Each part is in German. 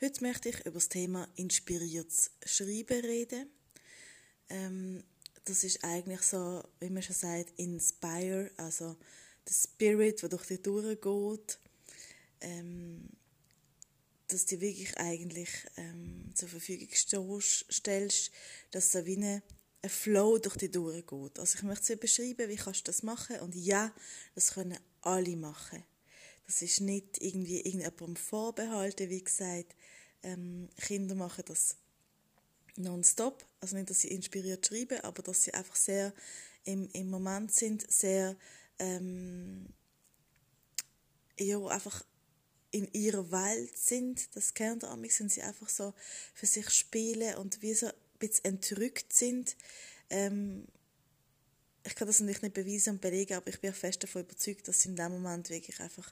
Heute möchte ich über das Thema inspiriertes Schreiben reden. Ähm, das ist eigentlich so, wie man schon sagt, inspire, also der Spirit, der durch dich durchgeht, ähm, dass du wirklich eigentlich ähm, zur Verfügung stellst, dass so wie eine, ein Flow durch dich durchgeht. Also ich möchte es beschreiben, wie kannst du das machen und ja, das können alle machen. Das ist nicht irgendwie irgendjemandem vorbehalten, wie gesagt. Ähm, Kinder machen das nonstop. Also nicht, dass sie inspiriert schreiben, aber dass sie einfach sehr im, im Moment sind, sehr ähm, ja, einfach in ihrer Welt sind. Das kennt ihr amig, sind sie einfach so für sich spielen und wie so ein bisschen entrückt sind. Ähm, ich kann das natürlich nicht beweisen und belegen, aber ich bin fest davon überzeugt, dass sie in dem Moment wirklich einfach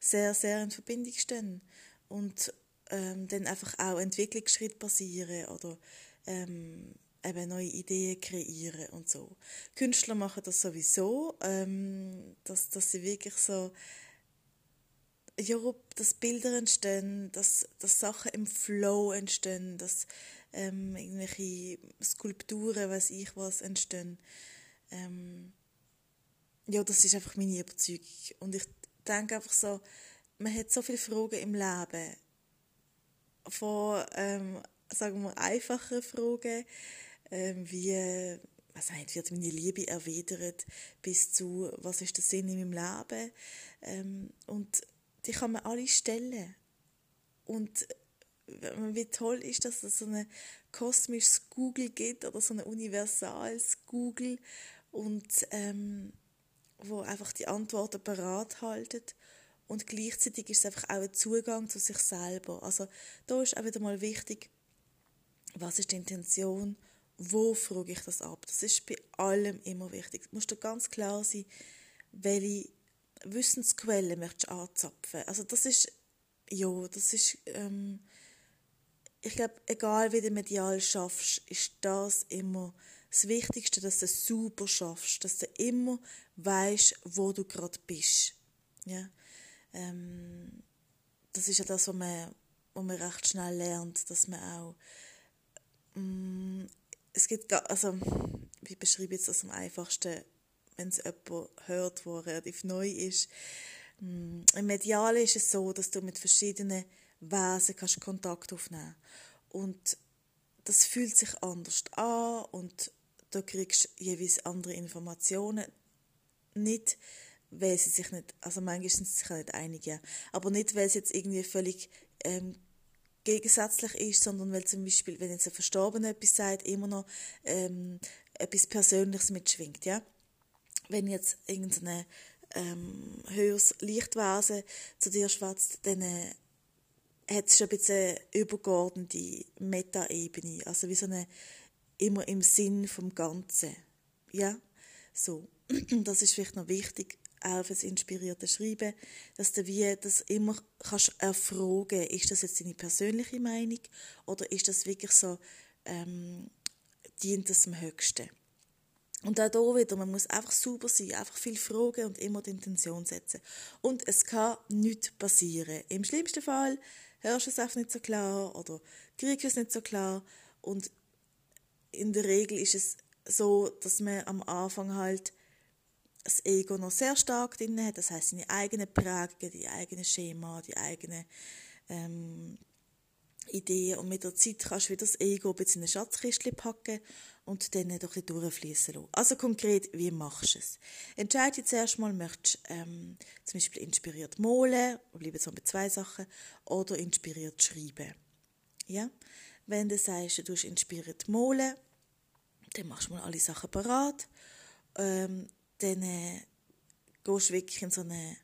sehr, sehr in Verbindung stehen und ähm, dann einfach auch Entwicklungsschritte passieren oder ähm, eben neue Ideen kreieren und so. Künstler machen das sowieso, ähm, dass, dass sie wirklich so ja, dass Bilder entstehen, dass, dass Sachen im Flow entstehen, dass ähm, irgendwelche Skulpturen, weiß ich was, entstehen. Ähm, ja, das ist einfach meine Überzeugung. Und ich denke einfach so, man hat so viele Fragen im Leben. Von, ähm, sagen wir, einfachen Fragen, ähm, wie, was heißt, wird meine Liebe erwidert, bis zu, was ist der Sinn in meinem Leben? Ähm, und die kann man alle stellen. Und wie toll ist, dass es so ein kosmisches Google gibt oder so ein universales Google und ähm, wo einfach die Antworten parat haltet und gleichzeitig ist es einfach auch ein Zugang zu sich selber. Also da ist auch wieder mal wichtig, was ist die Intention, wo frage ich das ab. Das ist bei allem immer wichtig. Es muss dir ganz klar sein, welche Wissensquelle möchtest du anzapfen. Also das ist, ja, das ist, ähm, ich glaube, egal wie du medial schaffst, ist das immer das Wichtigste, dass du es super schaffst, dass du immer weißt, wo du gerade bist. Ja? Ähm, das ist ja das, was man, was man recht schnell lernt, dass man auch mm, es gibt, also, wie beschreibe ich das am einfachsten, wenn es jemand hört, der relativ neu ist. Mm, Im Medial ist es so, dass du mit verschiedenen Wesen kannst Kontakt aufnehmen und das fühlt sich anders an und da kriegst du jeweils andere Informationen. Nicht, weil sie sich nicht, also manchmal sind sie sich nicht einig, ja. aber nicht, weil es jetzt irgendwie völlig ähm, gegensätzlich ist, sondern weil zum Beispiel, wenn jetzt ein Verstorbener etwas sagt, immer noch ähm, etwas Persönliches mitschwingt, ja. Wenn jetzt irgendein ähm, höheres Lichtwesen zu dir schwatzt, dann äh, hat es schon ein bisschen übergeordnete Meta-Ebene, also wie so eine immer im Sinn vom Ganzen. Ja, so. Das ist vielleicht noch wichtig, auch fürs inspirierte Schreiben, dass du wie das immer kannst erfragen, ist das jetzt deine persönliche Meinung oder ist das wirklich so, ähm, dient das dem Höchsten? Und auch hier wieder, man muss einfach sauber sein, einfach viel fragen und immer die Intention setzen. Und es kann nichts passieren. Im schlimmsten Fall hörst du es einfach nicht so klar oder kriegst du es nicht so klar und in der Regel ist es so, dass man am Anfang halt das Ego noch sehr stark drin hat, das heißt seine eigenen Prägungen, die eigenen Schema, die eigenen ähm, Ideen und mit der Zeit kannst du wieder das Ego ein in eine Schatzkiste packen und dann doch ein durchfließen lassen. Also konkret, wie machst du es? Entscheide dich zuerst mal, möchtest du ähm, zum Beispiel inspiriert malen, wir bleiben jetzt bei zwei Sachen, oder inspiriert schreiben. Ja? Wenn du sagst, du hast inspiriert malen, dann machst du mal alle Sachen parat. Ähm, dann äh, gehst du wirklich in so eine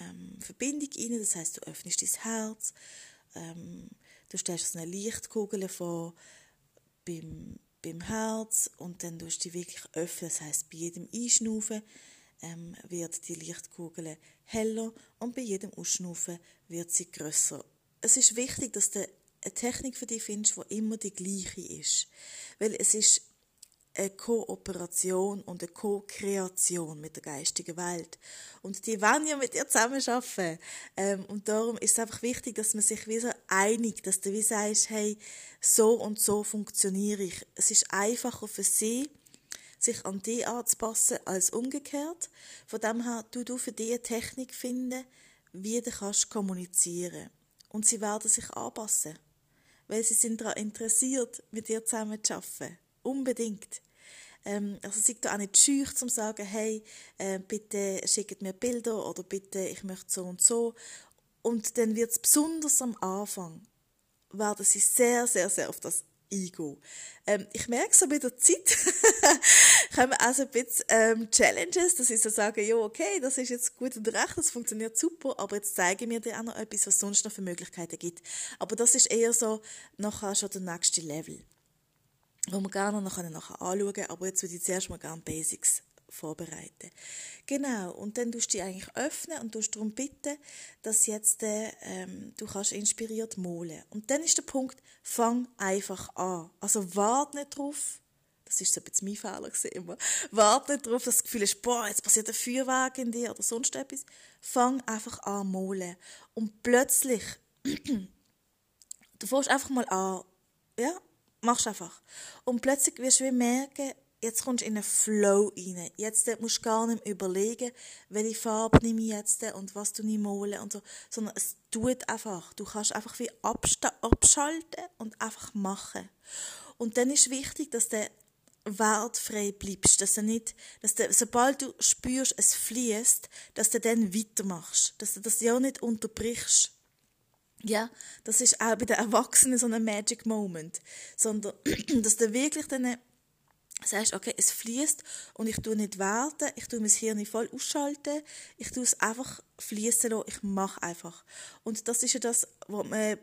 ähm, Verbindung rein. Das heißt, du öffnest dein Herz. Ähm, Du stellst so eine Lichtkugel vor beim, beim Herz und dann tust du die wirklich öffnen. Das heißt, bei jedem Einschnaufen ähm, wird die Lichtkugel heller und bei jedem Ausschnaufen wird sie größer. Es ist wichtig, dass du eine Technik für dich findest, die immer die gleiche ist. Weil es ist eine Kooperation und eine Co-Kreation mit der geistigen Welt. Und die wollen ja mit dir zusammenarbeiten. Ähm, und darum ist es einfach wichtig, dass man sich wie so einigt, dass du wie sagst, hey, so und so funktioniere ich. Es ist einfacher für sie, sich an die anzupassen, als umgekehrt. Von dem her, du, du für die eine Technik finden, wie du kannst kommunizieren. Und sie werden sich anpassen. Weil sie sind daran interessiert, mit dir zusammen zu arbeiten. Unbedingt. Ähm, also seid da auch nicht scheu, zum sagen, hey, äh, bitte schickt mir Bilder oder bitte, ich möchte so und so. Und dann wird es besonders am Anfang, werden sie sehr, sehr, sehr auf das eingehen. Ähm, ich merke so bei der Zeit, kommen also ein bisschen ähm, Challenges, dass ich so sage, ja, okay, das ist jetzt gut und recht, das funktioniert super, aber jetzt zeige mir dir auch noch etwas, was sonst noch für Möglichkeiten gibt. Aber das ist eher so nachher schon der nächste Level wo wir gerne noch nachher anschauen können, aber jetzt würde ich zuerst mal gerne Basics vorbereiten. Genau, und dann tust du die eigentlich öffnen und tust darum bitten, dass jetzt ähm, du kannst inspiriert malen. Und dann ist der Punkt, fang einfach an. Also warte nicht drauf, das ist so ein bisschen mein Fehler immer. Warte nicht drauf, dass das Gefühl ist, boah, jetzt passiert ein Feuerwerk in dir oder sonst etwas. Fang einfach an malen. Und plötzlich, du fängst einfach mal an, ja, machst einfach. Und plötzlich wirst du merken, jetzt kommst du in einen Flow rein. Jetzt musst du gar nicht mehr überlegen, welche Farbe nehme ich jetzt und was du nicht malen und so, sondern es tut einfach. Du kannst einfach wie abschalten und einfach machen. Und dann ist wichtig, dass du wertfrei bleibst, dass du nicht, dass du, sobald du spürst, es fließt, dass du dann weitermachst, dass du das ja nicht unterbrichst. Ja, das ist auch bei den Erwachsenen so ein Magic Moment. Sondern, dass du wirklich dann sagst, okay, es fließt und ich tue nicht warten, ich tue mein Hirn voll ausschalten, ich tue es einfach fließen lassen, ich mache einfach. Und das ist ja das, was man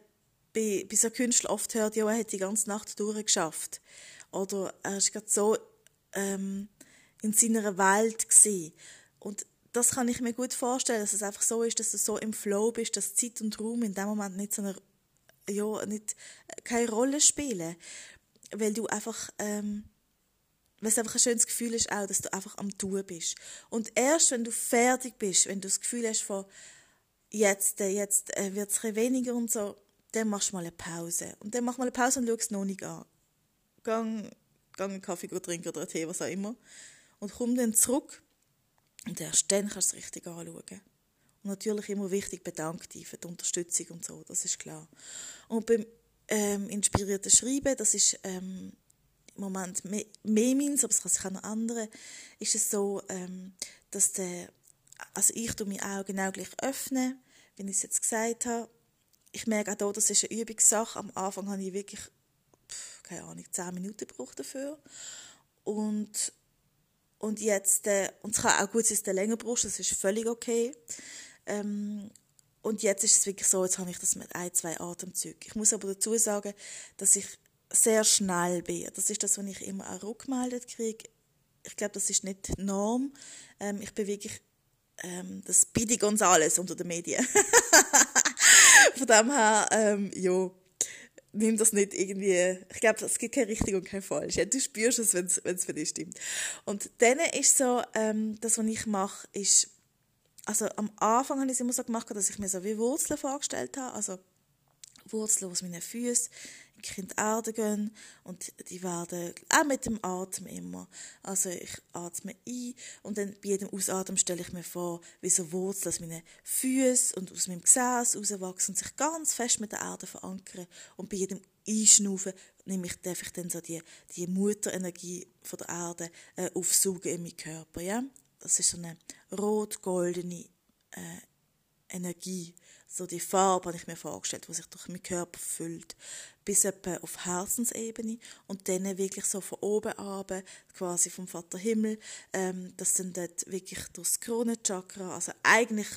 bei, bei so Künstlern oft hört, ja, er hat die ganze Nacht durchgeschafft. Oder er ist gerade so ähm, in seiner Welt gesehen. Und das kann ich mir gut vorstellen, dass es einfach so ist, dass du so im Flow bist, dass Zeit und Raum in dem Moment nicht so eine, ja, nicht, keine Rolle spielen. Weil du einfach, ähm, weil es einfach ein schönes Gefühl ist auch, dass du einfach am Tun bist. Und erst, wenn du fertig bist, wenn du das Gefühl hast von, jetzt, äh, jetzt äh, wird es weniger und so, dann machst du mal eine Pause. Und dann mach mal eine Pause und schau es noch nicht an. Gang, gang einen Kaffee trinken oder einen Tee, was auch immer. Und komm dann zurück und erst dann kannst du es richtig anschauen. Und natürlich immer wichtig, bedankt dich für die Unterstützung und so, das ist klar. Und beim ähm, inspirierten Schreiben, das ist ähm, im Moment mehr, mehr meins, aber es kann sich auch noch andere, ist es so, ähm, dass der, also ich tue meine Augen genau gleich öffnen, wie ich es jetzt gesagt habe. Ich merke auch hier, das ist eine Übungssache. Am Anfang habe ich wirklich, keine Ahnung, zehn Minuten gebraucht dafür. Und und jetzt, äh, und es kann auch gut sein, dass du länger brauchst, das ist völlig okay. Ähm, und jetzt ist es wirklich so, jetzt habe ich das mit ein, zwei Atemzügen. Ich muss aber dazu sagen, dass ich sehr schnell bin. Das ist das, was ich immer auch rückgemeldet kriege. Ich glaube, das ist nicht Norm. Ähm, ich bin wirklich ähm, das Speedy Gonzales unter den Medien. Von dem her, ähm, ja, nimm das nicht irgendwie, ich glaube, es gibt keine richtig und kein falsch. Ja, du spürst es, wenn es für dich stimmt. Und dann ist so, ähm, das, was ich mache, ist, also am Anfang habe ich es immer so gemacht, dass ich mir so wie Wurzeln vorgestellt habe, also Wurzeln aus meinen Füßen, in die Erde gehen und die werden auch mit dem Atem immer. Also ich atme ein und dann bei jedem Ausatmen stelle ich mir vor, wie so Wurzeln aus meinen Füßen und aus meinem Gesäß rauswachsen und sich ganz fest mit der Erde verankern und bei jedem Einschnaufen nehme ich, darf ich dann so die, die Mutterenergie von der Erde äh, aufsaugen in meinen Körper. Ja? Das ist so eine rot-goldene äh, Energie so die Farbe habe ich mir vorgestellt, die sich durch meinen Körper füllt, bis etwa auf Herzensebene und dann wirklich so von oben ab, quasi vom Vater Himmel, ähm, das sind dort wirklich durchs Kronenchakra, also eigentlich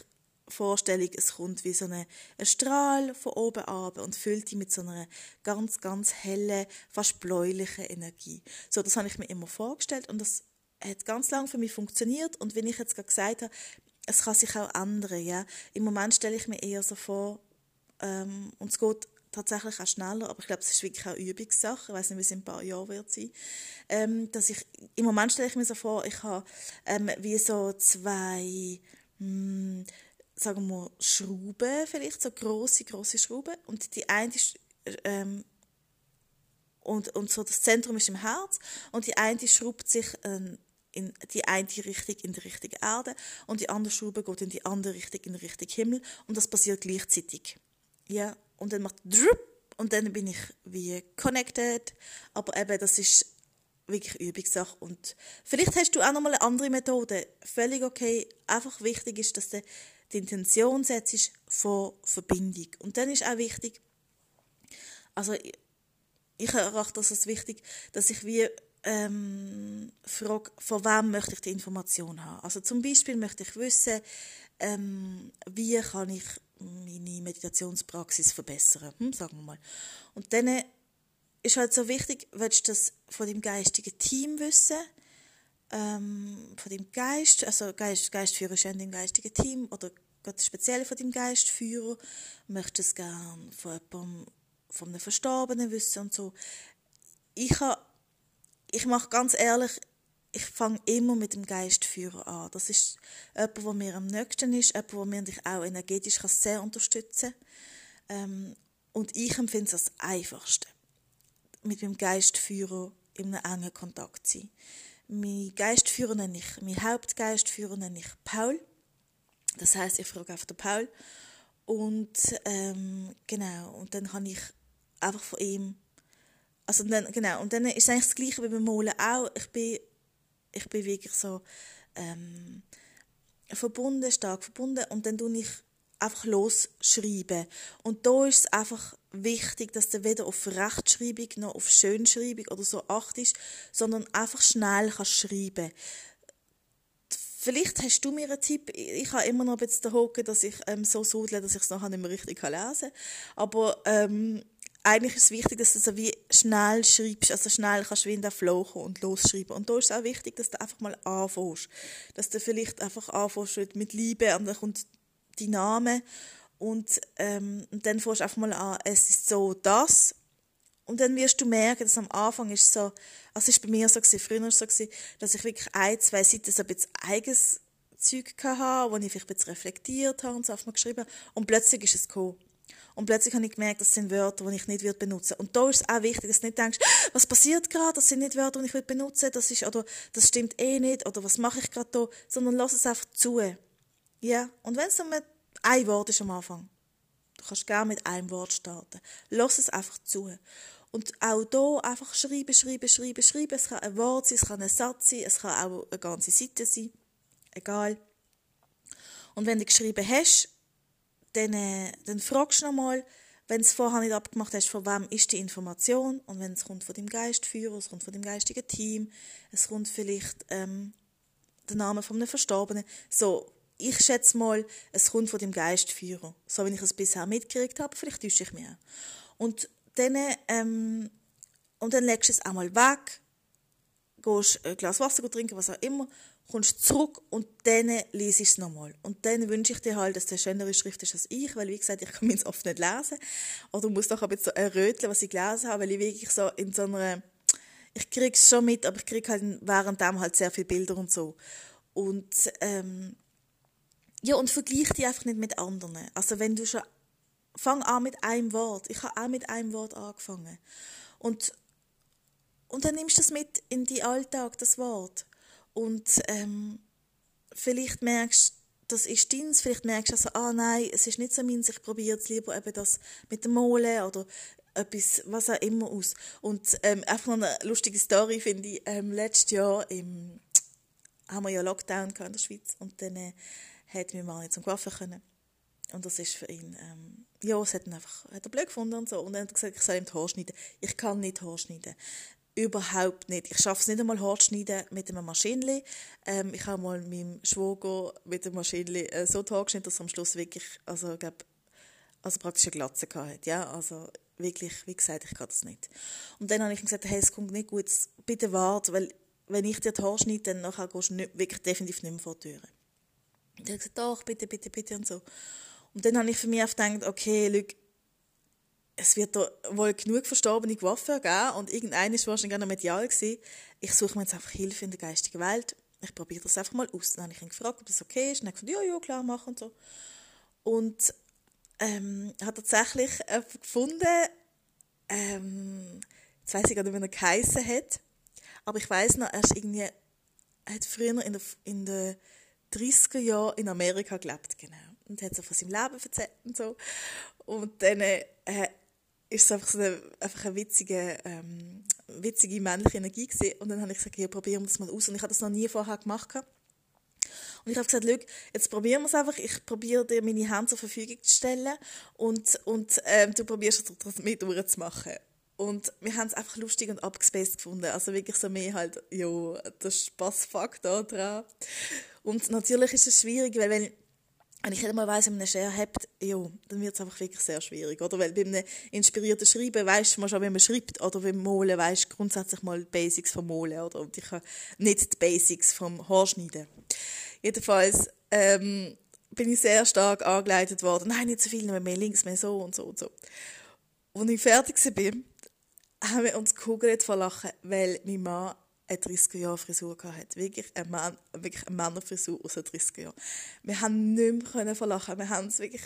Vorstellung, es kommt wie so eine, ein Strahl von oben ab und füllt die mit so einer ganz, ganz hellen, fast bläulichen Energie. So, das habe ich mir immer vorgestellt und das hat ganz lange für mich funktioniert und wenn ich jetzt gerade gesagt habe, es kann sich auch ändern, ja. Im Moment stelle ich mir eher so vor, ähm, und es geht tatsächlich auch schneller, aber ich glaube, es ist wirklich auch Übungssache. Ich weiß nicht, wie es in ein paar Jahren wird sein. Ähm, dass ich, Im Moment stelle ich mir so vor, ich habe ähm, wie so zwei, mh, hm, sagen wir, Schrauben, vielleicht so große, große Schrauben. Und die eine ist, ähm, und, und so das Zentrum ist im Herz und die eine schraubt sich ähm, in die eine Richtung in die richtige Erde und die andere Schraube geht in die andere Richtung in die Richtung Himmel und das passiert gleichzeitig. Ja, und dann macht drup und dann bin ich wie connected, aber eben das ist wirklich Übungssache und vielleicht hast du auch noch mal eine andere Methode, völlig okay, einfach wichtig ist, dass du die Intention setzt von Verbindung. Und dann ist auch wichtig, also ich erachte das als wichtig, dass ich wie ähm, frage, von wem möchte ich die Information haben. Also zum Beispiel möchte ich wissen, ähm, wie kann ich meine Meditationspraxis verbessern, hm, sagen wir mal. Und dann ist halt so wichtig, willst du das von dem geistigen Team wissen, ähm, von dem Geist, also Geist, Geistführer ist ja in dem geistigen Team, oder gerade speziell von dem Geistführer, möchtest du es gerne von jemandem, von einem Verstorbenen wissen und so. Ich habe, ich mache ganz ehrlich, ich fange immer mit dem Geistführer an. Das ist jemand, der mir am nächsten ist, jemand, der mir auch energetisch sehr unterstützen kann. Ähm, und ich empfinde es als Einfachste, mit meinem Geistführer in einem engen Kontakt zu sein. Mein Geistführer nenne ich, mein Hauptgeistführer nenne ich Paul. Das heißt, ich frage einfach den Paul. Und ähm, genau, und dann kann ich einfach von ihm also dann, genau, und dann ist eigentlich das Gleiche wie beim Malen auch. Ich bin ich bin wirklich so ähm, verbunden, stark verbunden und dann tue ich einfach losschreiben. Und da ist es einfach wichtig, dass du weder auf Rechtschreibung noch auf Schönschreibung oder so achtest, sondern einfach schnell kannst schreiben. Vielleicht hast du mir einen Tipp. Ich habe immer noch ein bisschen den Hocken, dass ich ähm, so sudle, dass ich es nachher nicht mehr richtig lesen kann. Aber ähm, eigentlich ist es wichtig, dass du so wie schnell schreibst, also schnell kannst du in den Flow kommen und losschreiben. Und da ist es auch wichtig, dass du einfach mal anfängst. Dass du vielleicht einfach anfängst mit Liebe und dann kommt die Name und, ähm, und dann fängst du einfach mal an, es ist so das. Und dann wirst du merken, dass am Anfang ist so, also es war bei mir so, gewesen, früher so, gewesen, dass ich wirklich ein, zwei Seiten so ein bisschen eigenes Zeug hatte, wo ich vielleicht ein bisschen reflektiert habe und so auf mal geschrieben Und plötzlich ist es gekommen. Und plötzlich habe ich gemerkt, das sind Wörter, die ich nicht benutzen würde. Und da ist es auch wichtig, dass du nicht denkst, was passiert gerade, das sind nicht Wörter, die ich benutzen will, das ist, oder das stimmt eh nicht, oder was mache ich gerade da, sondern lass es einfach zu. Ja, und wenn es nur ein Wort ist am Anfang, du kannst gerne mit einem Wort starten, lass es einfach zu. Und auch hier einfach schreiben, schreiben, schreiben, schreiben. Es kann ein Wort sein, es kann ein Satz sein, es kann auch eine ganze Seite sein. Egal. Und wenn du geschrieben hast, dann, äh, dann fragst du nochmal, wenn es vorher nicht abgemacht hast, von wem ist die Information? Und wenn es kommt von dem Geistführer, es kommt von dem geistigen Team, es kommt vielleicht ähm, der Name von einem Verstorbenen. So, ich schätze mal, es kommt von dem Geistführer, so wie ich es bisher mitgekriegt habe, vielleicht täusche ich mich Und dann, ähm, und dann legst du es einmal weg, gehst ein Glas Wasser trinken, was auch immer, kommst zurück und dann liest ich es nochmal. Und dann wünsche ich dir halt, dass der schönere Schrift ist als ich, weil, wie gesagt, ich kann es oft nicht lesen. Oder muss doch ein bisschen erröteln, was ich gelesen habe, weil ich wirklich so in so einer, ich kriege es schon mit, aber ich kriege halt während dem halt sehr viele Bilder und so. Und, ähm, ja, und vergleich die einfach nicht mit anderen. Also wenn du schon, fang an mit einem Wort. Ich habe auch mit einem Wort angefangen. Und, und dann nimmst du das mit in die Alltag, das Wort. Und ähm, vielleicht merkst das ist deins, vielleicht merkst du also, ah nein, es ist nicht so meins, ich probiere jetzt lieber eben das mit dem Mole oder etwas, was auch immer aus. Und ähm, einfach noch eine lustige Story finde ich, ähm, letztes Jahr im, haben wir ja Lockdown in der Schweiz und dann äh, hat mein Mann nicht zum Coiffeur können. Und das ist für ihn, ähm, ja, es hat ihn einfach, hat er blöd gefunden und so. Und dann hat gesagt, ich soll ihm die Haare schneiden. Ich kann nicht Haare schneiden überhaupt nicht. Ich schaffe es nicht einmal hart schneiden mit einem Maschinenli. Ähm, ich habe mal meinem Schwager mit dem Maschinenli äh, so geschnitten, dass er am Schluss wirklich, also ich also praktisch eine Glatze hatte. Ja, also wirklich, wie gesagt, ich kann das nicht. Und dann habe ich ihm gesagt, hey, es kommt nicht gut, bitte warte, weil wenn ich dir die Haare schneide, dann nachher gehst du nicht, wirklich definitiv nicht mehr vor die Tür. Und er hat gesagt, doch, bitte, bitte, bitte und so. Und dann habe ich für mich gedacht, okay, Leute, es wird da wohl genug verstorbene Waffen geben und irgendeiner war wahrscheinlich noch medial gewesen. Ich suche mir jetzt einfach Hilfe in der geistigen Welt. Ich probiere das einfach mal aus. Dann habe ich ihn gefragt, ob das okay ist. Und er hat gesagt, ja, ja, klar, machen und so. Und ähm, hat tatsächlich äh, gefunden, ähm, jetzt weiß ich gar nicht, wie er geheissen hat, aber ich weiß noch, er ist irgendwie, hat früher in der, in der 30er Jahren in Amerika gelebt, genau. Und hat so von seinem Leben erzählt und so. Und dann äh, ist es einfach so eine, einfach eine witzige, ähm, witzige männliche Energie gewesen. Und dann habe ich gesagt, ja, probieren wir das mal aus. Und ich habe das noch nie vorher gemacht. Und ich habe gesagt, Luke, jetzt probieren wir es einfach. Ich probiere dir meine Hand zur Verfügung zu stellen und, und ähm, du probierst es mit durchzumachen. Und wir haben es einfach lustig und abgespaced gefunden. Also wirklich so mehr halt, ja, der Spaßfaktor dran. Und natürlich ist es schwierig, weil wenn wenn ich nicht mal weiss, wie man eine Schere hat, ja, dann wird es einfach wirklich sehr schwierig, oder? Weil bei einem inspirierten Schreiben weisst man schon, wie man schreibt, oder beim Molen weisst grundsätzlich mal die Basics vom Molen, oder? Und ich habe nicht die Basics vom Haarschneiden. Jedenfalls, ähm, bin ich sehr stark angeleitet worden, nein, nicht so viel, mehr links, mehr so und so und so. Als ich fertig war, haben wir uns gekugelt vor Lachen, weil mein Mann eine 30er-Jahre-Frisur hatte. Wirklich eine, Mann, wirklich eine Männerfrisur aus den 30er Jahren. Wir haben nicht mehr verlachen. Wir haben es wirklich,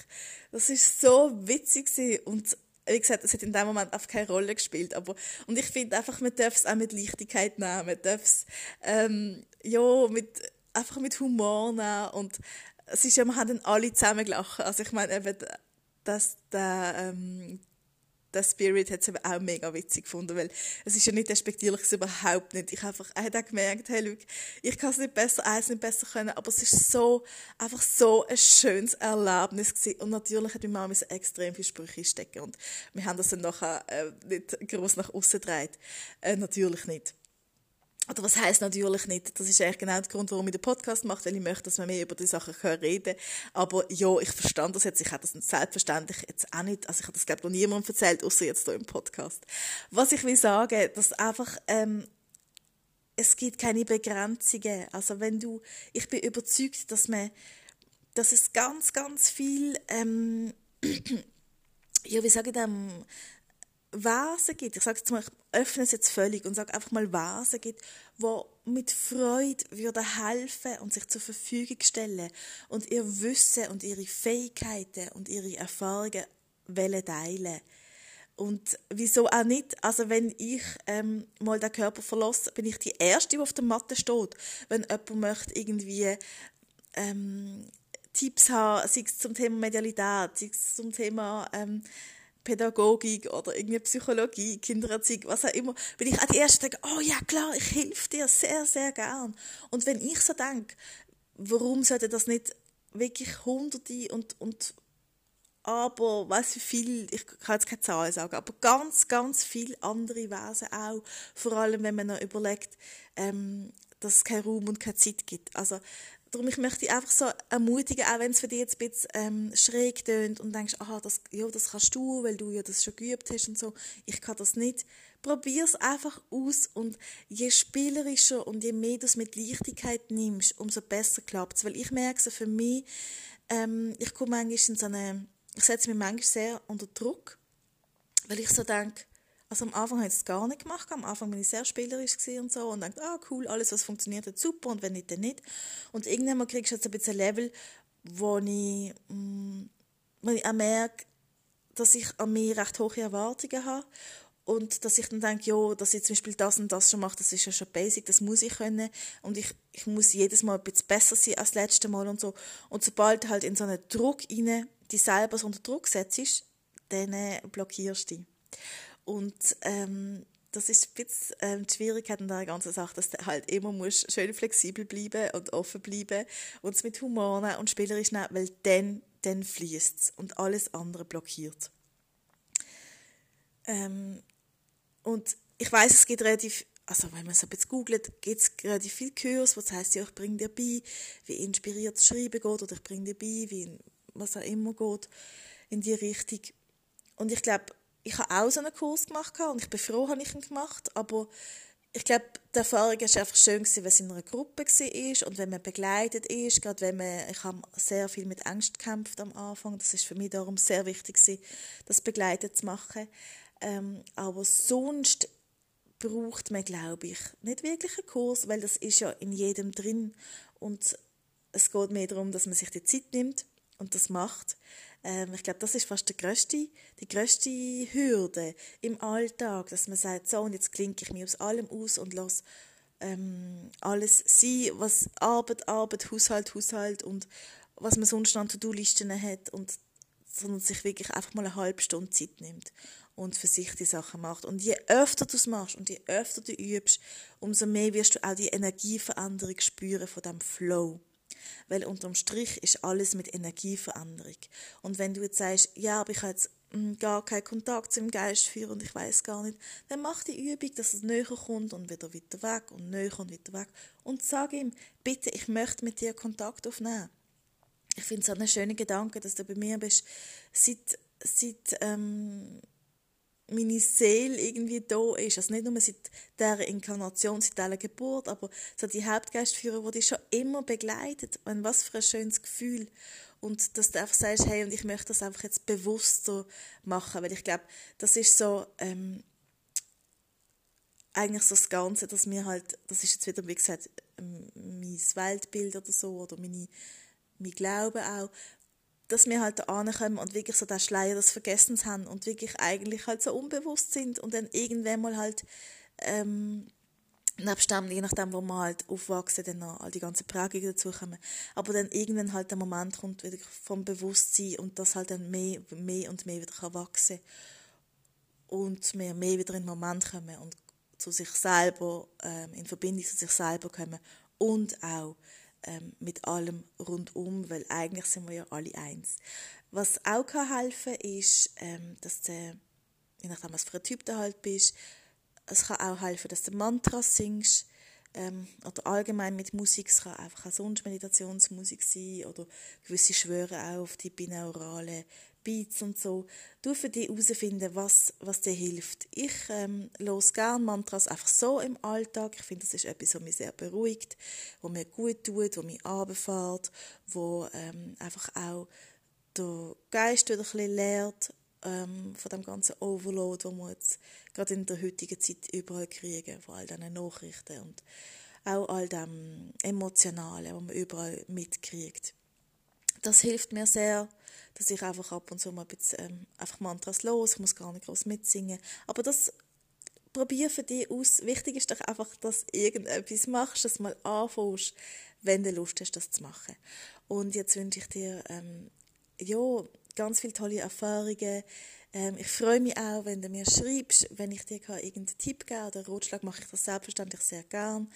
das war so witzig gewesen. und wie gesagt, es hat in dem Moment einfach keine Rolle gespielt. Aber, und ich finde einfach, man darf es auch mit Leichtigkeit nehmen. Man darf es, ähm, ja, mit, einfach mit Humor nehmen. Und es ist ja, wir haben dann alle zusammen gelacht. Also ich meine, eben, dass der, ähm, der Spirit hat es auch mega witzig gefunden, weil es ist ja nicht despektierlich, es überhaupt nicht. Ich einfach, er hat auch gemerkt, hey, Luke, ich kann es nicht besser, eins nicht besser können, aber es ist so, einfach so ein schönes Erlebnis gewesen. Und natürlich hat meine Mama extrem viele Sprüche stecken und wir haben das dann nachher äh, nicht groß nach außen gedreht. Äh, natürlich nicht. Oder was heißt natürlich nicht? Das ist eigentlich genau der Grund, warum ich den Podcast mache, weil ich möchte, dass wir mehr über die Sachen reden können. Aber ja, ich verstand das jetzt. Ich habe das selbstverständlich jetzt auch nicht, also ich habe das glaube ich noch niemandem erzählt, außer jetzt hier im Podcast. Was ich will sagen, dass einfach, ähm, es gibt keine Begrenzungen. Also wenn du, ich bin überzeugt, dass man, dass es ganz, ganz viel, ähm, ja, wie sage ich dem, Vasen gibt, ich sage jetzt mal, ich öffne es jetzt völlig und sage einfach mal Vasen gibt, wo mit Freude würde helfen und sich zur Verfügung stellen und ihr Wissen und ihre Fähigkeiten und ihre Erfahrungen wollen teilen. Und wieso auch nicht? Also wenn ich ähm, mal den Körper verlasse, bin ich die Erste, die auf der Matte steht. Wenn jemand möchte irgendwie ähm, Tipps haben, sei es zum Thema Medialität, sei es zum Thema ähm, Pädagogik oder irgendwie Psychologie, Kindererziehung, was auch immer, bin ich auch die Erste, denke, oh ja klar, ich helfe dir sehr, sehr gern. Und wenn ich so denke, warum sollte das nicht wirklich Hunderte und, und aber weiß wie viel, ich kann jetzt keine Zahlen sagen, aber ganz, ganz viele andere Wesen auch, vor allem wenn man noch überlegt, ähm, dass es keinen Raum und keine Zeit gibt. Also darum ich möchte dich einfach so ermutigen, auch wenn es für dich jetzt ein bisschen ähm, schräg tönt und denkst, aha, das, ja, das kannst du, weil du ja das schon geübt hast und so, ich kann das nicht. Probier es einfach aus und je spielerischer und je mehr du es mit Leichtigkeit nimmst, umso besser klappt es. Weil ich merke so für mich, ähm, ich komme manchmal in so eine, ich setze mich manchmal sehr unter Druck, weil ich so denke, also am Anfang habe ich es gar nicht gemacht. Am Anfang bin ich sehr spielerisch und so und dachte, ah cool, alles was funktioniert hat super und wenn nicht, dann nicht. Und irgendwann kriegst du jetzt ein bisschen ein Level, wo ich, mh, mm, wo ich auch merke, dass ich an mir recht hohe Erwartungen habe und dass ich dann denke, ja, dass ich zum Beispiel das und das schon mache, das ist ja schon basic, das muss ich können und ich, ich muss jedes Mal ein bisschen besser sein als das letzte Mal und so. Und sobald du halt in so einen Druck rein, dich selber so unter Druck setzt, dann äh, blockierst du dich. Und ähm, das ist ein bisschen ähm, die Schwierigkeit an der ganzen Sache, dass du halt immer musst schön flexibel bleiben und offen bleiben und es mit Humor nehmen und spielerisch nehmen, weil dann, dann fließt es und alles andere blockiert. Ähm, und ich weiß, es gibt relativ, also wenn man ein bisschen googelt, gibt es relativ viele Kurs, was heißt ja, ich bringe dir bei, wie inspiriert das Schreiben geht, oder ich bringe dir bei, wie was auch immer geht, in die Richtung. Und ich glaube, ich habe auch so einen Kurs gemacht und ich bin froh, habe ich ihn gemacht, aber ich glaube, die Erfahrung war einfach schön, wenn es in einer Gruppe war und wenn man begleitet ist, gerade wenn man, ich habe sehr viel mit Angst gekämpft am Anfang, das ist für mich darum sehr wichtig das begleitet zu machen. Ähm, aber sonst braucht man, glaube ich, nicht wirklich einen Kurs, weil das ist ja in jedem drin. Und es geht mehr darum, dass man sich die Zeit nimmt und das macht. Ähm, ich glaube, das ist fast die grösste, die grösste Hürde im Alltag, dass man sagt, so, und jetzt klinke ich mich aus allem aus und lasse ähm, alles sein, was Arbeit, Arbeit, Haushalt, Haushalt und was man sonst an To-Do-Listen hat und sondern sich wirklich einfach mal eine halbe Stunde Zeit nimmt und für sich die Sachen macht. Und je öfter du es machst und je öfter du übst, umso mehr wirst du auch die Energieveränderung spüren von dem Flow. Weil unterm Strich ist alles mit Energieveränderung. Und wenn du jetzt sagst, ja, aber ich habe jetzt hm, gar keinen Kontakt zum Geist führen und ich weiß gar nicht, dann mach die Übung, dass es näher kommt und wieder weiter weg und näher und weiter weg. Und sag ihm, bitte, ich möchte mit dir Kontakt aufnehmen. Ich finde es einen schönen Gedanke, dass du bei mir bist, seit, seit ähm, meine Seele irgendwie da ist. Also nicht nur seit dieser Inkarnation, seit dieser Geburt, aber so die Hauptgeistführer, die dich schon immer begleitet. Und was für ein schönes Gefühl. Und dass du einfach sagst, hey, und ich möchte das einfach jetzt bewusster machen, weil ich glaube, das ist so, ähm, eigentlich so das Ganze, dass mir halt, das ist jetzt wieder, wie gesagt, mein Weltbild oder so, oder meine, mein Glaube auch, dass wir halt da ankommen und wirklich so den Schleier des Vergessens haben und wirklich eigentlich halt so unbewusst sind und dann irgendwann mal halt ähm, nebst je nachdem, wo wir halt aufwachsen, dann all die ganzen Prägungen dazukommen. Aber dann irgendwann halt der Moment kommt wieder vom Bewusstsein und das halt dann mehr, mehr und mehr wieder kann wachsen und wir mehr wieder in den Moment kommen und zu sich selber, ähm, in Verbindung zu sich selber kommen und auch ähm, mit allem rundum, weil eigentlich sind wir ja alle eins. Was auch kann helfen ist, ähm, dass du, je nachdem was für ein Typ du halt bist, es kann auch helfen, dass du Mantras singst ähm, oder allgemein mit Musik. Es kann einfach auch sonst Meditationsmusik sein oder gewisse Schwöre auch auf die binaurale Beats und so. Du für dich herausfinden, was, was dir hilft. Ich ähm, los gerne Mantras einfach so im Alltag. Ich finde, das ist etwas, was mich sehr beruhigt, was mir gut tut, was mich runterfährt, wo ähm, einfach auch der Geist wieder ein bisschen lehrt ähm, von dem ganzen Overload, wo wir jetzt gerade in der heutigen Zeit überall kriegen, von all diesen Nachrichten und auch all dem Emotionalen, was man überall mitkriegt. Das hilft mir sehr, dass ich einfach ab und zu mal ein bisschen, ähm, einfach Mantras los, ich muss gar nicht groß mitsingen. Aber das probier für dich aus. Wichtig ist doch einfach, dass du irgendetwas machst, dass du mal anfängst, wenn du Lust hast, das zu machen. Und jetzt wünsche ich dir, ähm, ja, ganz viele tolle Erfahrungen. Ähm, ich freue mich auch, wenn du mir schreibst, wenn ich dir irgendeinen Tipp geben oder Ratschlag mache ich das selbstverständlich sehr gern.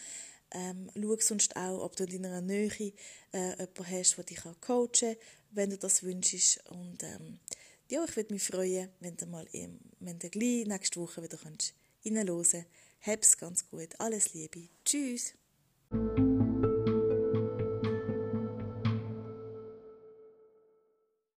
Ähm, schau sonst auch, ob du in deiner Nähe äh, jemanden hast, der dich coachen kann, wenn du das wünschst. Und ähm, ja, ich würde mich freuen, wenn du mal im, wenn du gleich nächste Woche wieder reinhören kannst. Hab's ganz gut. Alles Liebe. Tschüss.